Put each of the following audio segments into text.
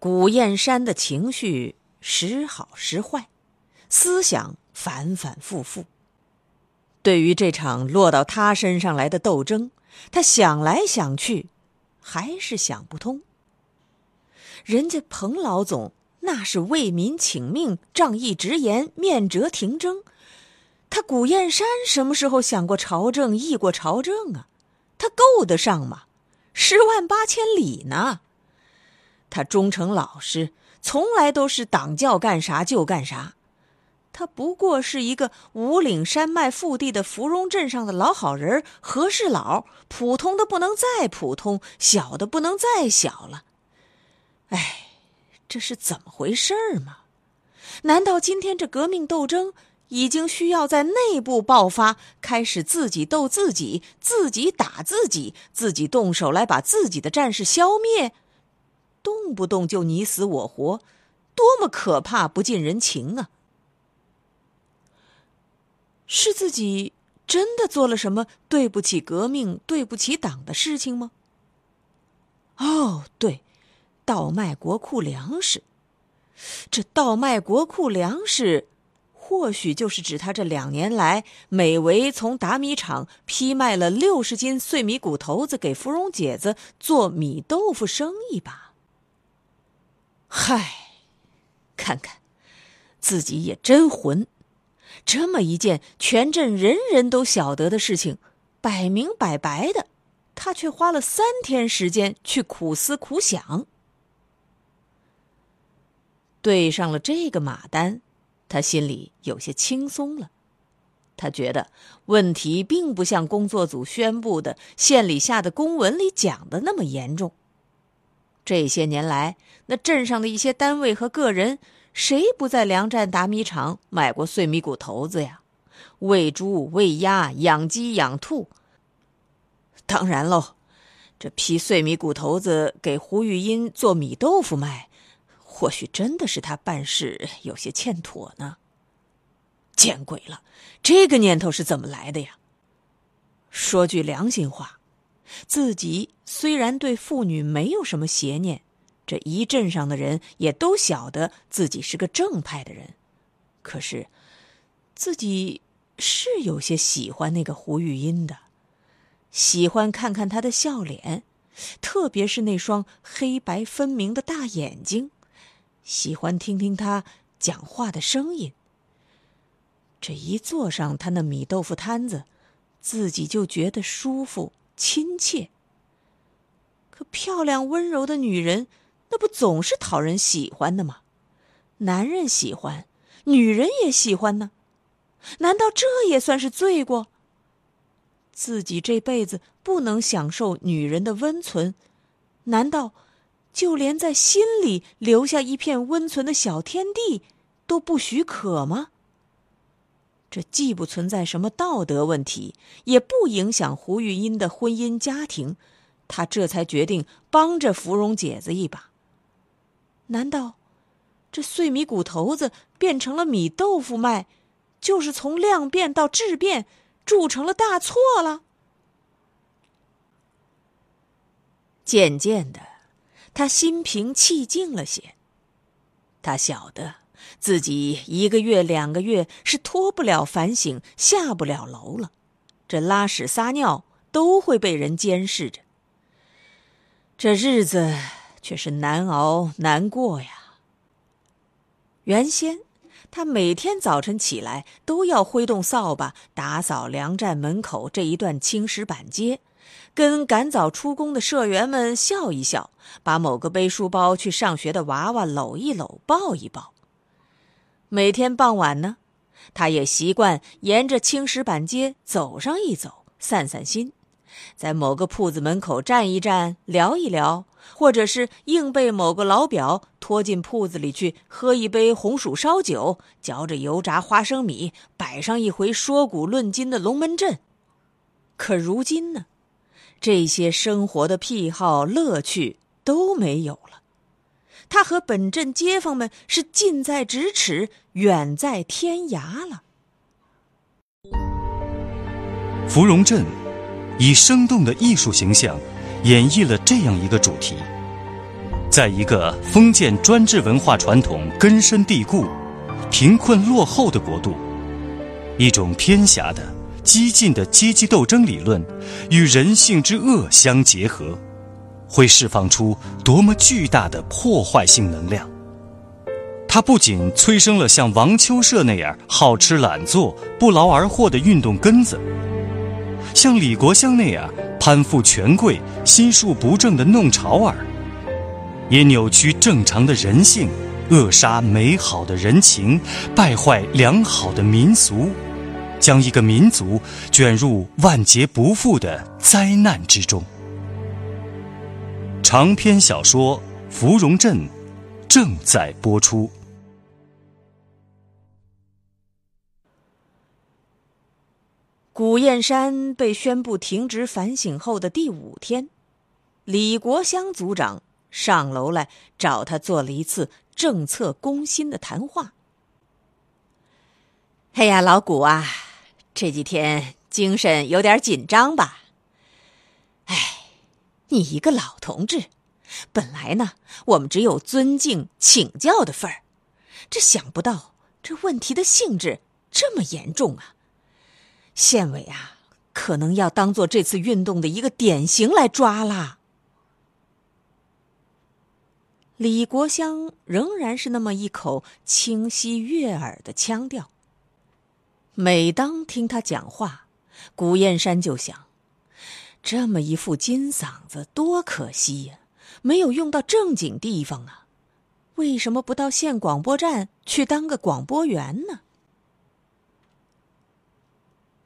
古燕山的情绪时好时坏，思想反反复复。对于这场落到他身上来的斗争，他想来想去，还是想不通。人家彭老总那是为民请命、仗义直言、面折廷争，他古燕山什么时候想过朝政、议过朝政啊？他够得上吗？十万八千里呢？他忠诚老实，从来都是党叫干啥就干啥。他不过是一个五岭山脉腹地的芙蓉镇上的老好人，和事佬，普通的不能再普通，小的不能再小了。哎，这是怎么回事儿吗？难道今天这革命斗争已经需要在内部爆发，开始自己斗自己，自己打自己，自己动手来把自己的战士消灭？动不动就你死我活，多么可怕，不近人情啊！是自己真的做了什么对不起革命、对不起党的事情吗？哦，对，倒卖国库粮食。这倒卖国库粮食，或许就是指他这两年来每围从打米厂批卖了六十斤碎米谷头子给芙蓉姐子做米豆腐生意吧。嗨，看看，自己也真混！这么一件全镇人人都晓得的事情，摆明摆白的，他却花了三天时间去苦思苦想。对上了这个马单，他心里有些轻松了。他觉得问题并不像工作组宣布的县里下的公文里讲的那么严重。这些年来，那镇上的一些单位和个人，谁不在粮站打米厂买过碎米谷头子呀？喂猪、喂鸭、养鸡、养兔。当然喽，这批碎米谷头子给胡玉英做米豆腐卖，或许真的是他办事有些欠妥呢。见鬼了，这个念头是怎么来的呀？说句良心话。自己虽然对妇女没有什么邪念，这一镇上的人也都晓得自己是个正派的人，可是自己是有些喜欢那个胡玉音的，喜欢看看她的笑脸，特别是那双黑白分明的大眼睛，喜欢听听她讲话的声音。这一坐上他那米豆腐摊子，自己就觉得舒服。亲切。可漂亮温柔的女人，那不总是讨人喜欢的吗？男人喜欢，女人也喜欢呢。难道这也算是罪过？自己这辈子不能享受女人的温存，难道就连在心里留下一片温存的小天地都不许可吗？这既不存在什么道德问题，也不影响胡玉英的婚姻家庭，他这才决定帮着芙蓉姐子一把。难道这碎米谷头子变成了米豆腐卖，就是从量变到质变，铸成了大错了？渐渐的，他心平气静了些，他晓得。自己一个月两个月是脱不了反省，下不了楼了，这拉屎撒尿都会被人监视着。这日子却是难熬难过呀。原先，他每天早晨起来都要挥动扫把打扫粮站门口这一段青石板街，跟赶早出工的社员们笑一笑，把某个背书包去上学的娃娃搂一搂、抱一抱。每天傍晚呢，他也习惯沿着青石板街走上一走，散散心。在某个铺子门口站一站，聊一聊，或者是硬被某个老表拖进铺子里去喝一杯红薯烧酒，嚼着油炸花生米，摆上一回说古论今的龙门阵。可如今呢，这些生活的癖好、乐趣都没有了。他和本镇街坊们是近在咫尺，远在天涯了。芙蓉镇。以生动的艺术形象，演绎了这样一个主题：在一个封建专制文化传统根深蒂固、贫困落后的国度，一种偏狭的、激进的阶级斗争理论与人性之恶相结合，会释放出多么巨大的破坏性能量！它不仅催生了像王秋社那样好吃懒做、不劳而获的运动根子。像李国香那样攀附权贵、心术不正的弄潮儿，也扭曲正常的人性，扼杀美好的人情，败坏良好的民俗，将一个民族卷入万劫不复的灾难之中。长篇小说《芙蓉镇》正在播出。古燕山被宣布停职反省后的第五天，李国香组长上楼来找他做了一次政策攻心的谈话。哎呀，老古啊，这几天精神有点紧张吧？哎，你一个老同志，本来呢，我们只有尊敬请教的份儿，这想不到这问题的性质这么严重啊！县委啊，可能要当做这次运动的一个典型来抓啦。李国香仍然是那么一口清晰悦耳的腔调。每当听他讲话，古燕山就想：这么一副金嗓子多可惜呀，没有用到正经地方啊！为什么不到县广播站去当个广播员呢？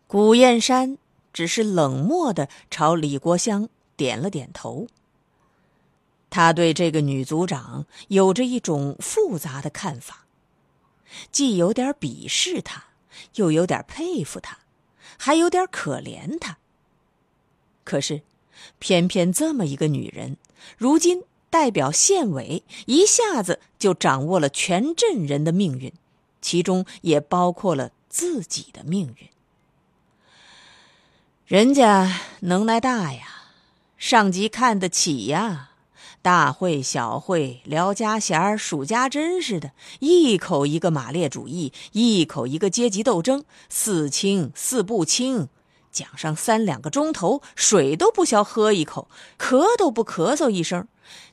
古燕山只是冷漠的朝李国香点了点头。他对这个女组长有着一种复杂的看法，既有点鄙视她，又有点佩服她，还有点可怜她。可是，偏偏这么一个女人，如今代表县委，一下子就掌握了全镇人的命运，其中也包括了自己的命运。人家能耐大呀，上级看得起呀，大会小会聊家闲数家珍似的，一口一个马列主义，一口一个阶级斗争，四清四不清，讲上三两个钟头，水都不消喝一口，咳都不咳嗽一声，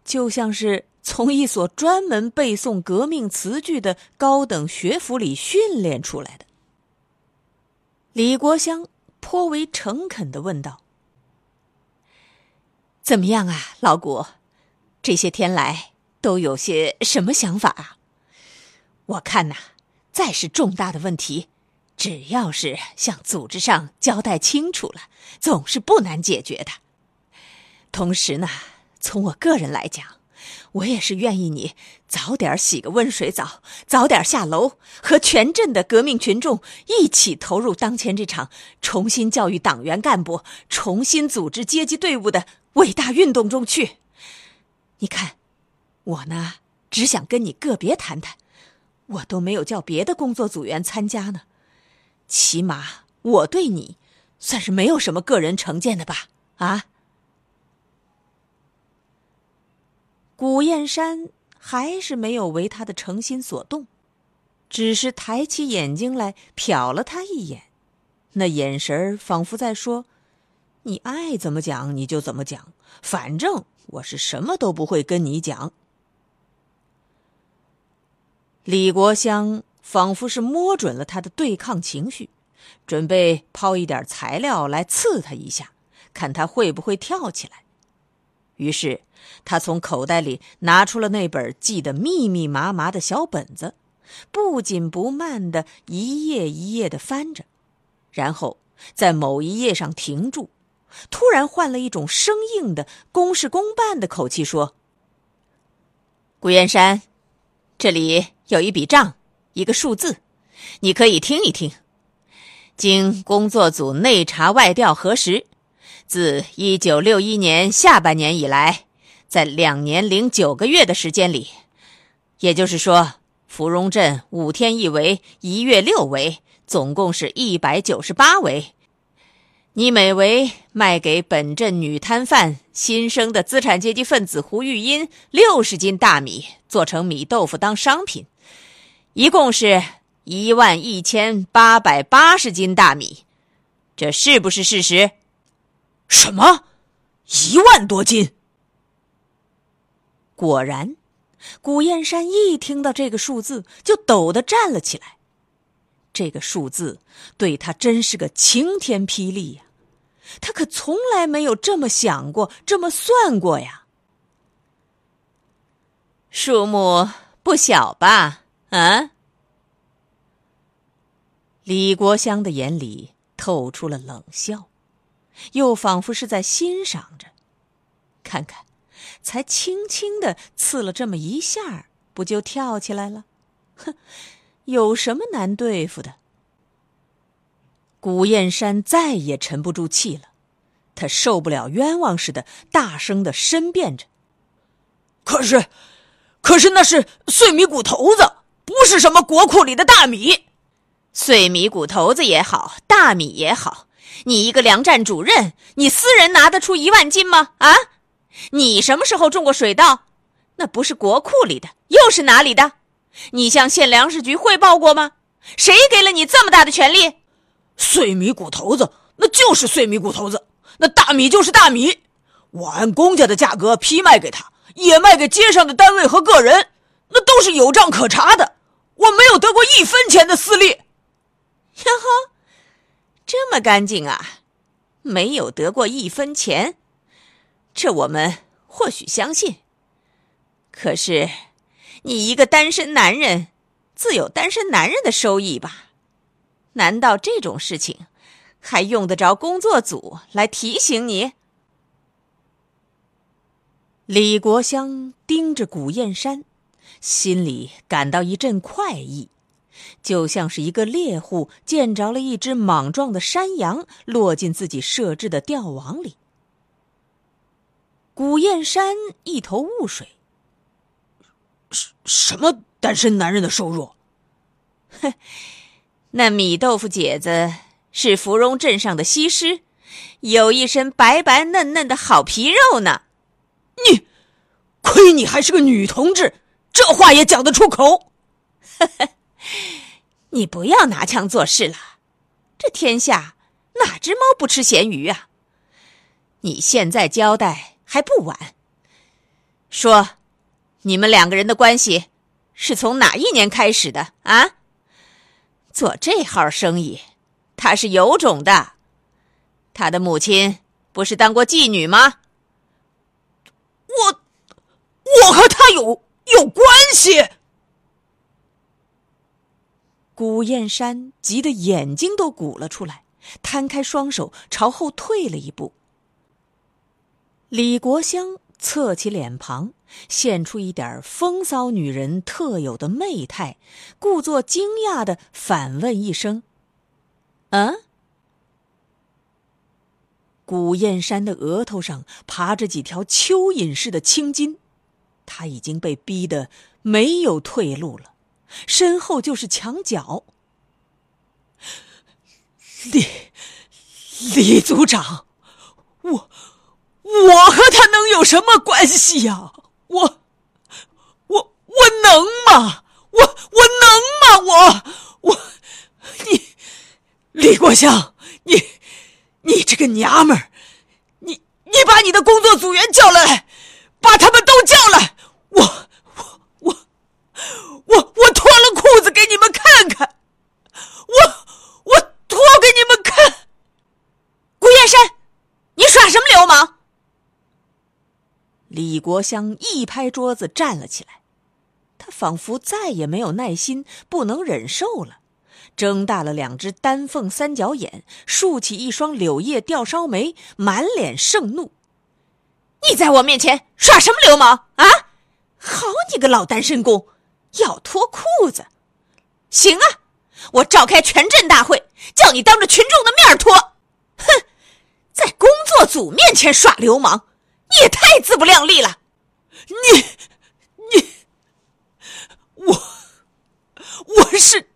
就像是从一所专门背诵革命词句的高等学府里训练出来的。李国香。颇为诚恳的问道：“怎么样啊，老谷？这些天来都有些什么想法啊？我看呐，再是重大的问题，只要是向组织上交代清楚了，总是不难解决的。同时呢，从我个人来讲。”我也是愿意你早点洗个温水澡，早点下楼，和全镇的革命群众一起投入当前这场重新教育党员干部、重新组织阶级队伍的伟大运动中去。你看，我呢只想跟你个别谈谈，我都没有叫别的工作组员参加呢。起码我对你算是没有什么个人成见的吧？啊？古燕山还是没有为他的诚心所动，只是抬起眼睛来瞟了他一眼，那眼神仿佛在说：“你爱怎么讲你就怎么讲，反正我是什么都不会跟你讲。”李国香仿佛是摸准了他的对抗情绪，准备抛一点材料来刺他一下，看他会不会跳起来。于是，他从口袋里拿出了那本记得密密麻麻的小本子，不紧不慢的一页一页的翻着，然后在某一页上停住，突然换了一种生硬的公事公办的口气说：“顾燕山，这里有一笔账，一个数字，你可以听一听。经工作组内查外调核实。”自一九六一年下半年以来，在两年零九个月的时间里，也就是说，芙蓉镇五天一围，一月六围，总共是一百九十八围。你每围卖给本镇女摊贩、新生的资产阶级分子胡玉英六十斤大米，做成米豆腐当商品，一共是一万一千八百八十斤大米，这是不是事实？什么？一万多斤？果然，古燕山一听到这个数字就抖得站了起来。这个数字对他真是个晴天霹雳呀！他可从来没有这么想过，这么算过呀。数目不小吧？啊？李国香的眼里透出了冷笑。又仿佛是在欣赏着，看看，才轻轻的刺了这么一下，不就跳起来了？哼，有什么难对付的？古燕山再也沉不住气了，他受不了冤枉似的，大声的申辩着：“可是，可是那是碎米谷头子，不是什么国库里的大米。碎米谷头子也好，大米也好。”你一个粮站主任，你私人拿得出一万斤吗？啊，你什么时候种过水稻？那不是国库里的，又是哪里的？你向县粮食局汇报过吗？谁给了你这么大的权利？碎米谷头子，那就是碎米谷头子，那大米就是大米。我按公家的价格批卖给他，也卖给街上的单位和个人，那都是有账可查的。我没有得过一分钱的私利。哟呵。这么干净啊，没有得过一分钱，这我们或许相信。可是，你一个单身男人，自有单身男人的收益吧？难道这种事情还用得着工作组来提醒你？李国香盯着古燕山，心里感到一阵快意。就像是一个猎户见着了一只莽撞的山羊，落进自己设置的吊网里。古燕山一头雾水。什什么单身男人的收入？哼，那米豆腐姐子是芙蓉镇上的西施，有一身白白嫩嫩的好皮肉呢。你，亏你还是个女同志，这话也讲得出口。呵呵。你不要拿腔作势了，这天下哪只猫不吃咸鱼啊？你现在交代还不晚。说，你们两个人的关系是从哪一年开始的啊？做这号生意，他是有种的。他的母亲不是当过妓女吗？我，我和他有有关系。古燕山急得眼睛都鼓了出来，摊开双手朝后退了一步。李国香侧起脸庞，现出一点风骚女人特有的媚态，故作惊讶的反问一声：“嗯？”古燕山的额头上爬着几条蚯蚓似的青筋，他已经被逼得没有退路了。身后就是墙角。李李组长，我我和他能有什么关系呀？我我我能吗？我我能吗？我我你李国香，你你这个娘们儿，你你把你的工作组员叫来，把他们都叫来，我我我我我脱了裤子给你们看看，我我脱给你们看。顾燕山，你耍什么流氓？李国香一拍桌子站了起来，他仿佛再也没有耐心，不能忍受了，睁大了两只丹凤三角眼，竖起一双柳叶吊梢眉，满脸盛怒：“你在我面前耍什么流氓啊？”好你个老单身公，要脱裤子？行啊，我召开全镇大会，叫你当着群众的面脱！哼，在工作组面前耍流氓！”你也太自不量力了！你，你，我，我是，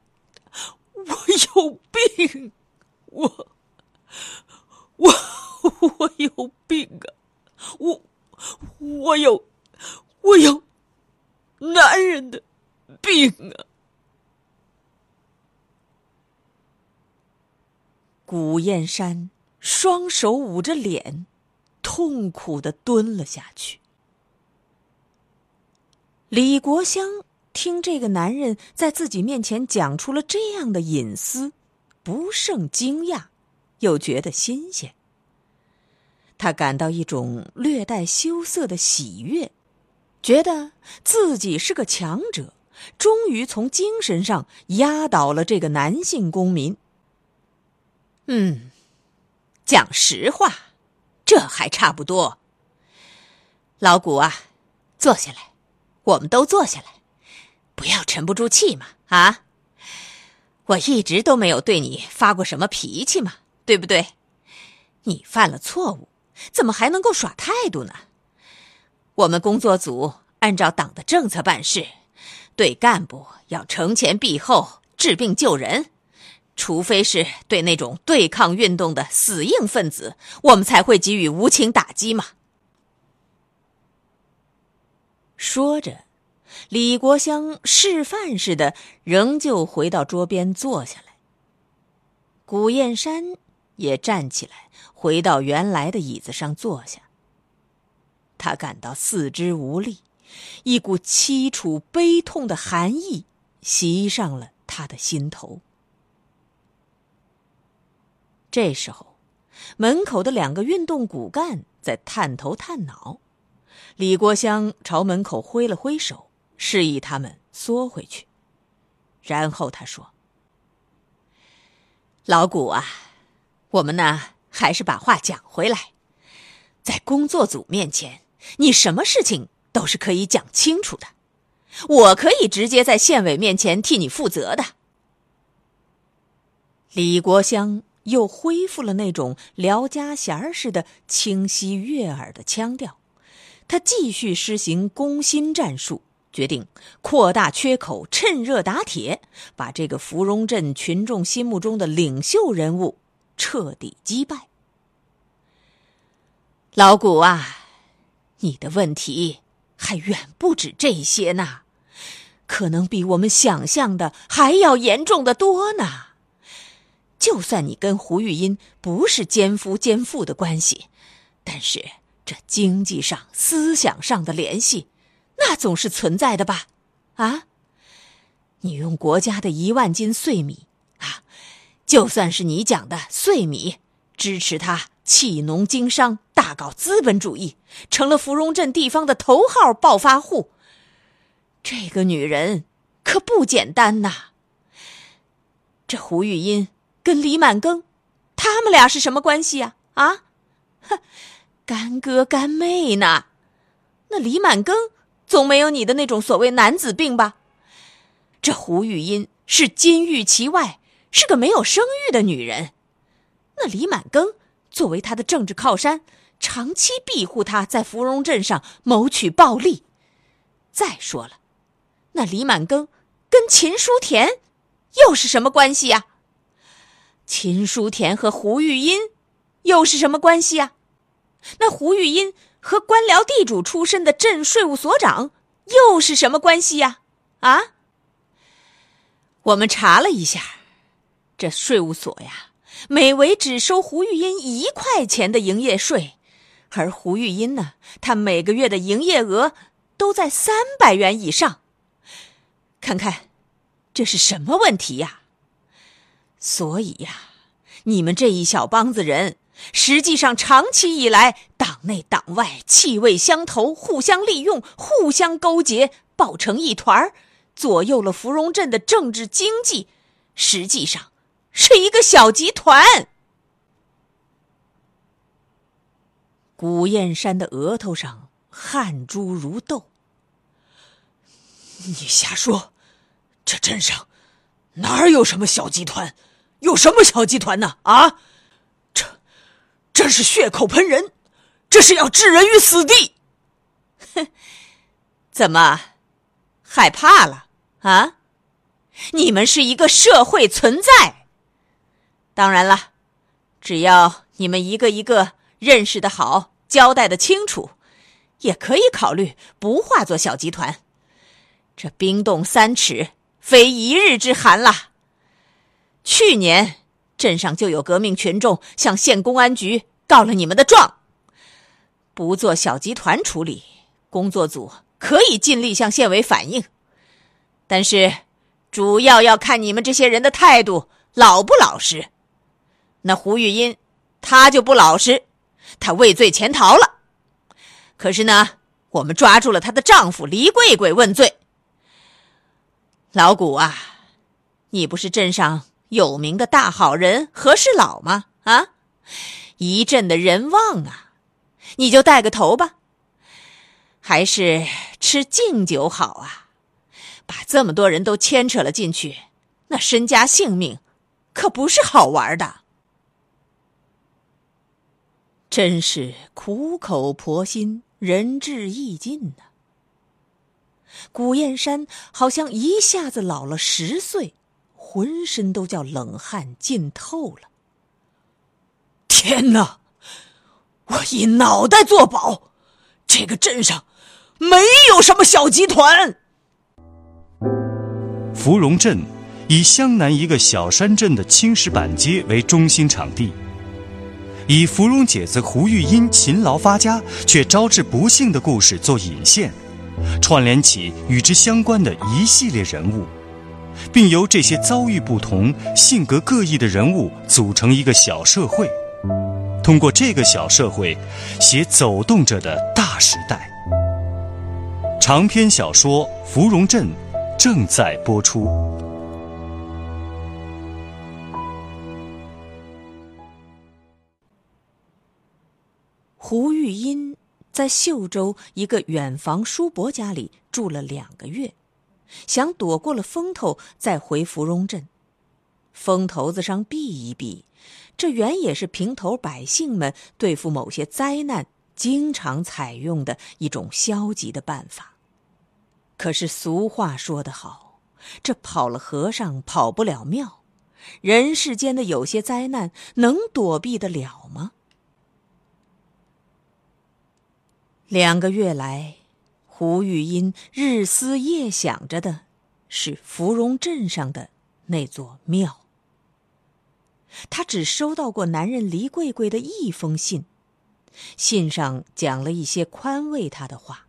我有病，我，我，我有病啊！我，我有，我有男人的病啊！古燕山双手捂着脸。痛苦的蹲了下去。李国香听这个男人在自己面前讲出了这样的隐私，不胜惊讶，又觉得新鲜。他感到一种略带羞涩的喜悦，觉得自己是个强者，终于从精神上压倒了这个男性公民。嗯，讲实话。这还差不多。老谷啊，坐下来，我们都坐下来，不要沉不住气嘛！啊，我一直都没有对你发过什么脾气嘛，对不对？你犯了错误，怎么还能够耍态度呢？我们工作组按照党的政策办事，对干部要惩前毖后，治病救人。除非是对那种对抗运动的死硬分子，我们才会给予无情打击嘛。说着，李国香示范似的，仍旧回到桌边坐下来。古燕山也站起来，回到原来的椅子上坐下。他感到四肢无力，一股凄楚悲痛的寒意袭上了他的心头。这时候，门口的两个运动骨干在探头探脑。李国香朝门口挥了挥手，示意他们缩回去。然后他说：“老谷啊，我们呢，还是把话讲回来，在工作组面前，你什么事情都是可以讲清楚的，我可以直接在县委面前替你负责的。”李国香。又恢复了那种聊家弦儿似的清晰悦耳的腔调，他继续施行攻心战术，决定扩大缺口，趁热打铁，把这个芙蓉镇群众心目中的领袖人物彻底击败。老谷啊，你的问题还远不止这些呢，可能比我们想象的还要严重的多呢。就算你跟胡玉音不是奸夫奸妇的关系，但是这经济上、思想上的联系，那总是存在的吧？啊，你用国家的一万斤碎米啊，就算是你讲的碎米，支持他弃农经商，大搞资本主义，成了芙蓉镇地方的头号暴发户。这个女人可不简单呐。这胡玉英。跟李满庚，他们俩是什么关系呀？啊，哼，干哥干妹呢？那李满庚总没有你的那种所谓男子病吧？这胡玉英是金玉其外，是个没有生育的女人。那李满庚作为他的政治靠山，长期庇护他在芙蓉镇上谋取暴利。再说了，那李满庚跟秦书田又是什么关系呀？秦书田和胡玉英又是什么关系啊？那胡玉英和官僚地主出身的镇税务所长又是什么关系呀？啊？我们查了一下，这税务所呀，每为只收胡玉英一块钱的营业税，而胡玉英呢，他每个月的营业额都在三百元以上。看看，这是什么问题呀？所以呀，你们这一小帮子人实际上长期以来，党内党外气味相投，互相利用，互相勾结，抱成一团儿，左右了芙蓉镇的政治经济，实际上是一个小集团。古燕山的额头上汗珠如豆。你瞎说，这镇上哪儿有什么小集团？有什么小集团呢？啊，这这是血口喷人，这是要置人于死地。哼，怎么害怕了啊？你们是一个社会存在。当然了，只要你们一个一个。认识的好，交代的清楚，也可以考虑不化作小集团。这冰冻三尺，非一日之寒啦。去年镇上就有革命群众向县公安局告了你们的状。不做小集团处理，工作组可以尽力向县委反映，但是主要要看你们这些人的态度老不老实。那胡玉英，他就不老实。她畏罪潜逃了，可是呢，我们抓住了她的丈夫黎贵贵问罪。老谷啊，你不是镇上有名的大好人和事佬吗？啊，一镇的人旺啊，你就带个头吧。还是吃敬酒好啊，把这么多人都牵扯了进去，那身家性命可不是好玩的。真是苦口婆心，仁至义尽呐！古燕山好像一下子老了十岁，浑身都叫冷汗浸透了。天哪！我以脑袋作保，这个镇上没有什么小集团。芙蓉镇以湘南一个小山镇的青石板街为中心场地。以芙蓉姐子胡玉英勤劳发家却招致不幸的故事做引线，串联起与之相关的一系列人物，并由这些遭遇不同、性格各异的人物组成一个小社会，通过这个小社会，写走动着的大时代。长篇小说《芙蓉镇》正在播出。胡玉英在秀州一个远房叔伯家里住了两个月，想躲过了风头再回芙蓉镇。风头子上避一避，这原也是平头百姓们对付某些灾难经常采用的一种消极的办法。可是俗话说得好，这跑了和尚跑不了庙，人世间的有些灾难能躲避得了吗？两个月来，胡玉英日思夜想着的是芙蓉镇上的那座庙。他只收到过男人黎贵贵的一封信，信上讲了一些宽慰他的话，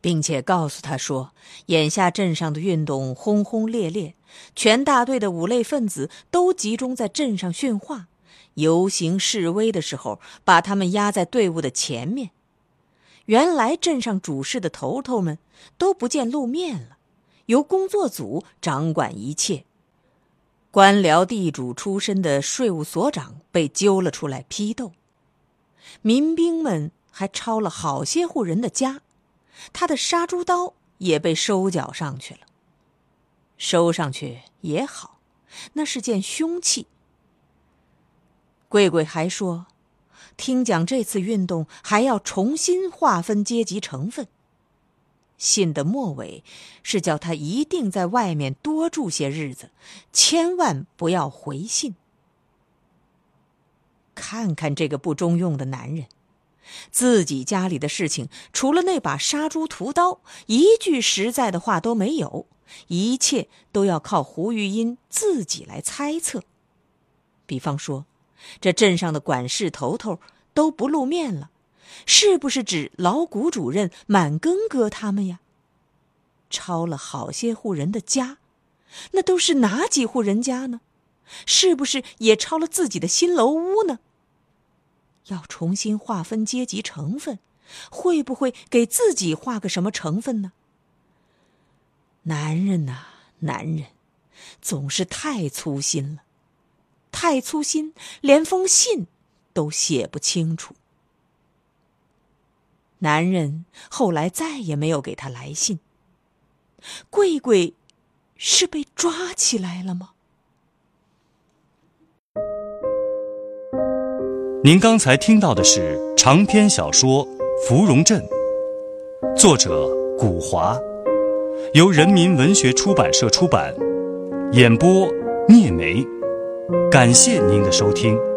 并且告诉他说，眼下镇上的运动轰轰烈烈，全大队的五类分子都集中在镇上训话、游行示威的时候，把他们压在队伍的前面。原来镇上主事的头头们都不见露面了，由工作组掌管一切。官僚地主出身的税务所长被揪了出来批斗，民兵们还抄了好些户人的家，他的杀猪刀也被收缴上去了。收上去也好，那是件凶器。贵贵还说。听讲，这次运动还要重新划分阶级成分。信的末尾是叫他一定在外面多住些日子，千万不要回信。看看这个不中用的男人，自己家里的事情除了那把杀猪屠刀，一句实在的话都没有，一切都要靠胡玉英自己来猜测。比方说。这镇上的管事头头都不露面了，是不是指老谷主任、满庚哥他们呀？抄了好些户人的家，那都是哪几户人家呢？是不是也抄了自己的新楼屋呢？要重新划分阶级成分，会不会给自己画个什么成分呢？男人呐，男人，总是太粗心了，太粗心，连封信都写不清楚。男人后来再也没有给他来信。贵贵是被抓起来了吗？您刚才听到的是长篇小说《芙蓉镇》，作者古华，由人民文学出版社出版，演播聂梅。感谢您的收听。